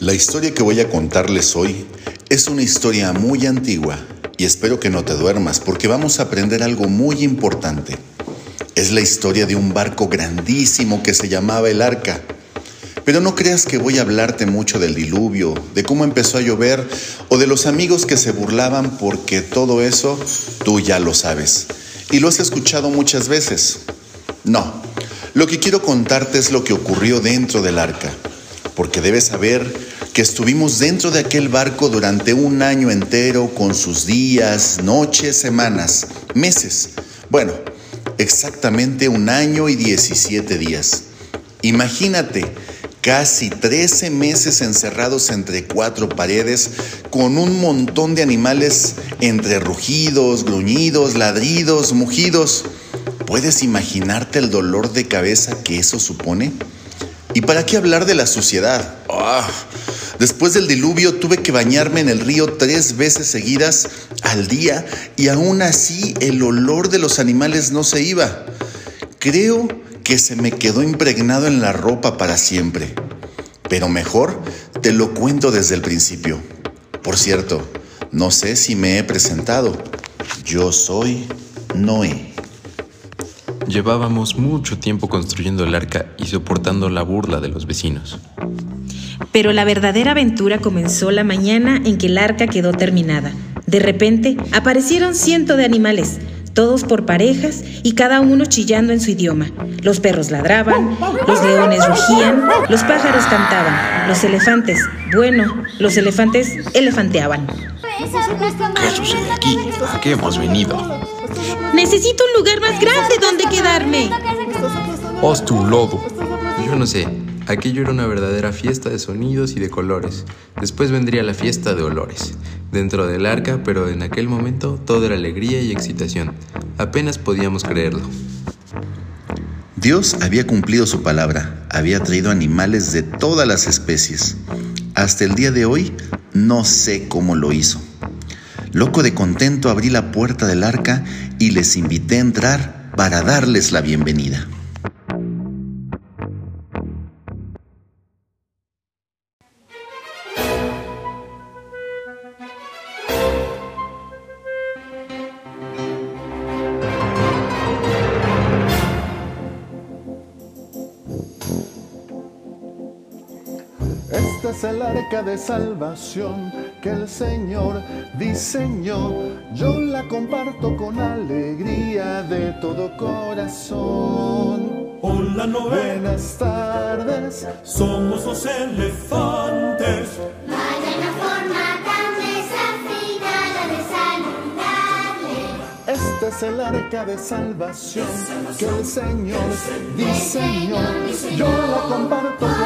La historia que voy a contarles hoy es una historia muy antigua y espero que no te duermas porque vamos a aprender algo muy importante. Es la historia de un barco grandísimo que se llamaba el Arca. Pero no creas que voy a hablarte mucho del diluvio, de cómo empezó a llover o de los amigos que se burlaban porque todo eso tú ya lo sabes y lo has escuchado muchas veces. No, lo que quiero contarte es lo que ocurrió dentro del arca, porque debes saber que estuvimos dentro de aquel barco durante un año entero con sus días, noches, semanas, meses. Bueno, exactamente un año y 17 días. Imagínate, casi 13 meses encerrados entre cuatro paredes con un montón de animales entre rugidos, gruñidos, ladridos, mugidos. ¿Puedes imaginarte el dolor de cabeza que eso supone? ¿Y para qué hablar de la suciedad? Ah, después del diluvio tuve que bañarme en el río tres veces seguidas al día y aún así el olor de los animales no se iba. Creo que se me quedó impregnado en la ropa para siempre. Pero mejor te lo cuento desde el principio. Por cierto, no sé si me he presentado. Yo soy Noé. Llevábamos mucho tiempo construyendo el arca y soportando la burla de los vecinos. Pero la verdadera aventura comenzó la mañana en que el arca quedó terminada. De repente aparecieron cientos de animales, todos por parejas y cada uno chillando en su idioma. Los perros ladraban, los leones rugían, los pájaros cantaban, los elefantes, bueno, los elefantes elefanteaban. ¿Qué sucede aquí? ¿A qué hemos venido? Necesito un lugar más grande donde quedarme. Haz tu lodo. Yo no sé. Aquello era una verdadera fiesta de sonidos y de colores. Después vendría la fiesta de olores. Dentro del arca, pero en aquel momento todo era alegría y excitación. Apenas podíamos creerlo. Dios había cumplido su palabra, había traído animales de todas las especies. Hasta el día de hoy no sé cómo lo hizo. Loco de contento abrí la puerta del arca y les invité a entrar para darles la bienvenida. Esta es el arca de salvación que el Señor diseñó. Yo la comparto con alegría de todo corazón. Hola Noé, Buenas tardes. somos los elefantes. Vaya una forma tan desafinada de saludarle. Este es el arca de salvación que el Señor diseñó. Yo la comparto con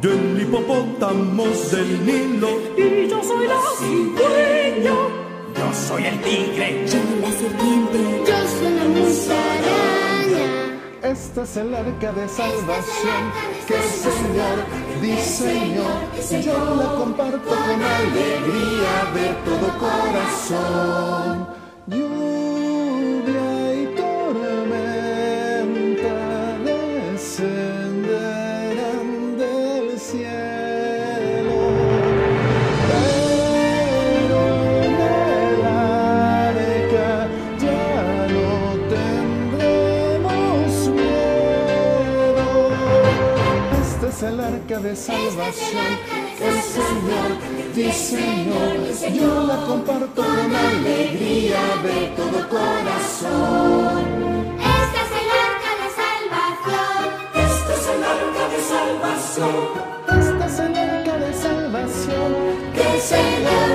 yo el hipopótamo del Nilo. Y yo soy la cigüeña. Yo soy el tigre. Yo la serpiente. Yo soy la musaraña. Este es el arca de salvación que el Señor diseñó. Yo la comparto con alegría de todo corazón. Lluvia Este es el arca de salvación el Señor diseñó. Yo la comparto con alegría de todo corazón. Esta es el arca de salvación. Esta es el arca de salvación. Esta es el arca de salvación que el Señor